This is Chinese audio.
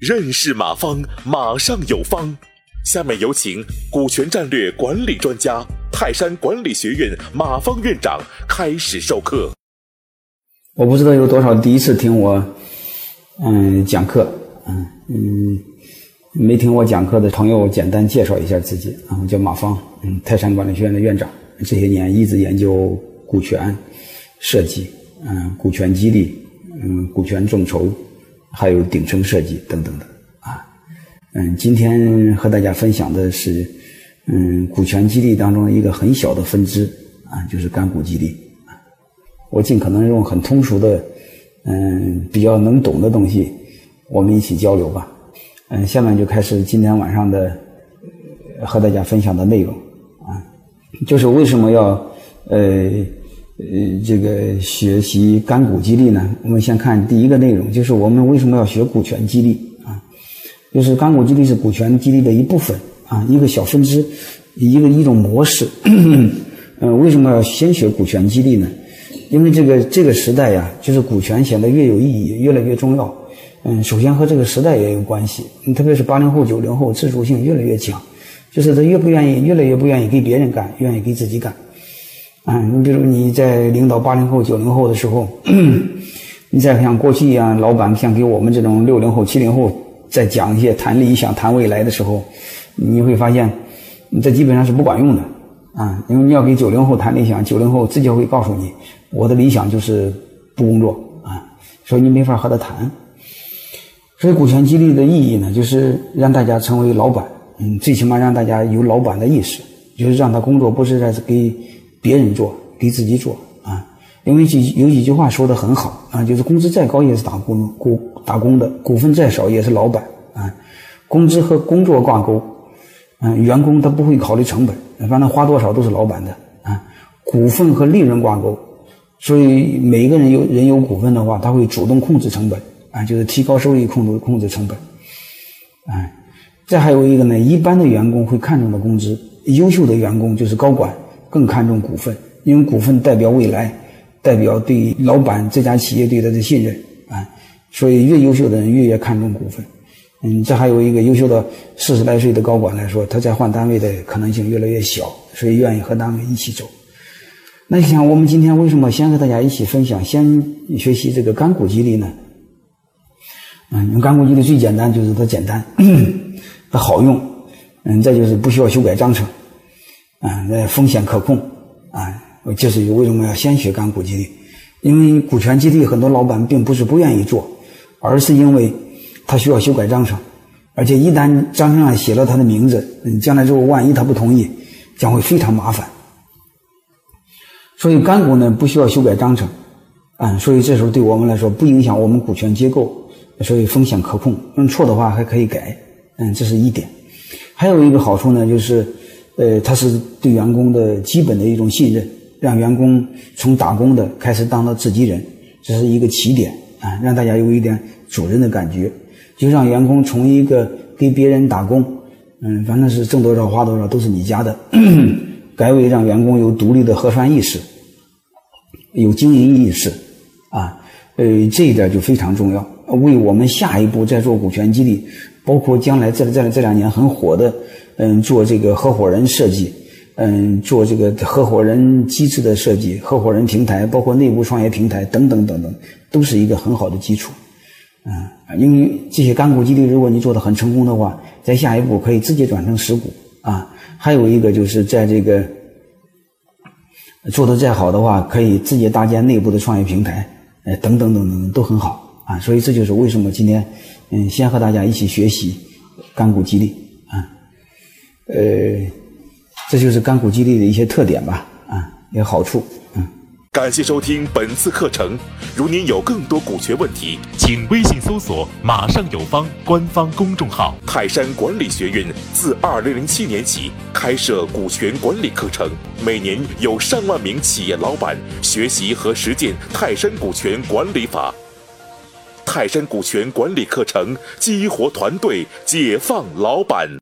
认识马方，马上有方。下面有请股权战略管理专家、泰山管理学院马方院长开始授课。我不知道有多少第一次听我嗯讲课，嗯嗯，没听我讲课的朋友，简单介绍一下自己啊，我叫马方，嗯，泰山管理学院的院长，这些年一直研究股权设计，嗯，股权激励，嗯，股权众筹。还有顶层设计等等的啊，嗯，今天和大家分享的是，嗯，股权激励当中一个很小的分支啊，就是干股激励啊。我尽可能用很通俗的，嗯，比较能懂的东西，我们一起交流吧。嗯，下面就开始今天晚上的和大家分享的内容啊，就是为什么要呃。呃，这个学习干股激励呢，我们先看第一个内容，就是我们为什么要学股权激励啊？就是干股激励是股权激励的一部分啊，一个小分支，一个一种模式。嗯，为什么要先学股权激励呢？因为这个这个时代呀，就是股权显得越有意义，越来越重要。嗯，首先和这个时代也有关系，特别是八零后、九零后自主性越来越强，就是他越不愿意，越来越不愿意给别人干，愿意给自己干。啊，你比如你在领导八零后、九零后的时候，你再像过去一样，老板像给我们这种六零后、七零后在讲一些谈理想、谈未来的时候，你会发现，这基本上是不管用的啊。因为你要给九零后谈理想，九零后直接会告诉你，我的理想就是不工作啊，所以你没法和他谈。所以股权激励的意义呢，就是让大家成为老板，嗯，最起码让大家有老板的意识，就是让他工作不是在给。别人做，给自己做啊！因为几有几句话说的很好啊，就是工资再高也是打工股打工的，股份再少也是老板啊。工资和工作挂钩，嗯，员工他不会考虑成本，反正花多少都是老板的啊。股份和利润挂钩，所以每一个人有人有股份的话，他会主动控制成本啊，就是提高收益，控制控制成本。哎，再还有一个呢，一般的员工会看重的工资，优秀的员工就是高管。更看重股份，因为股份代表未来，代表对老板这家企业对他的信任啊，所以越优秀的人越越看重股份。嗯，这还有一个优秀的四十来岁的高管来说，他在换单位的可能性越来越小，所以愿意和单位一起走。那你想，我们今天为什么先和大家一起分享，先学习这个干股激励呢？嗯，用干股激励最简单就是它简单，它好用，嗯，再就是不需要修改章程。啊，那风险可控，啊，就是为什么要先学干股激励？因为股权激励很多老板并不是不愿意做，而是因为他需要修改章程，而且一旦章程上写了他的名字，嗯，将来之后万一他不同意，将会非常麻烦。所以干股呢不需要修改章程，啊，所以这时候对我们来说不影响我们股权结构，所以风险可控，用错的话还可以改，嗯，这是一点。还有一个好处呢，就是。呃，它是对员工的基本的一种信任，让员工从打工的开始当到自己人，这是一个起点啊，让大家有一点主人的感觉，就让员工从一个给别人打工，嗯，反正是挣多少花多少都是你家的，改为让员工有独立的核算意识，有经营意识，啊，呃，这一点就非常重要，为我们下一步再做股权激励，包括将来这这这两年很火的。嗯，做这个合伙人设计，嗯，做这个合伙人机制的设计，合伙人平台，包括内部创业平台等等等等，都是一个很好的基础。嗯，因为这些干股激励，如果你做的很成功的话，在下一步可以直接转成实股啊。还有一个就是在这个做的再好的话，可以直接搭建内部的创业平台，呃，等等等等都很好啊。所以这就是为什么今天嗯，先和大家一起学习干股激励啊。呃，这就是干股激励的一些特点吧，啊，也好处，嗯。感谢收听本次课程。如您有更多股权问题，请微信搜索“马上有方”官方公众号。泰山管理学院自二零零七年起开设股权管理课程，每年有上万名企业老板学习和实践泰山股权管理法。泰山股权管理课程激活团队，解放老板。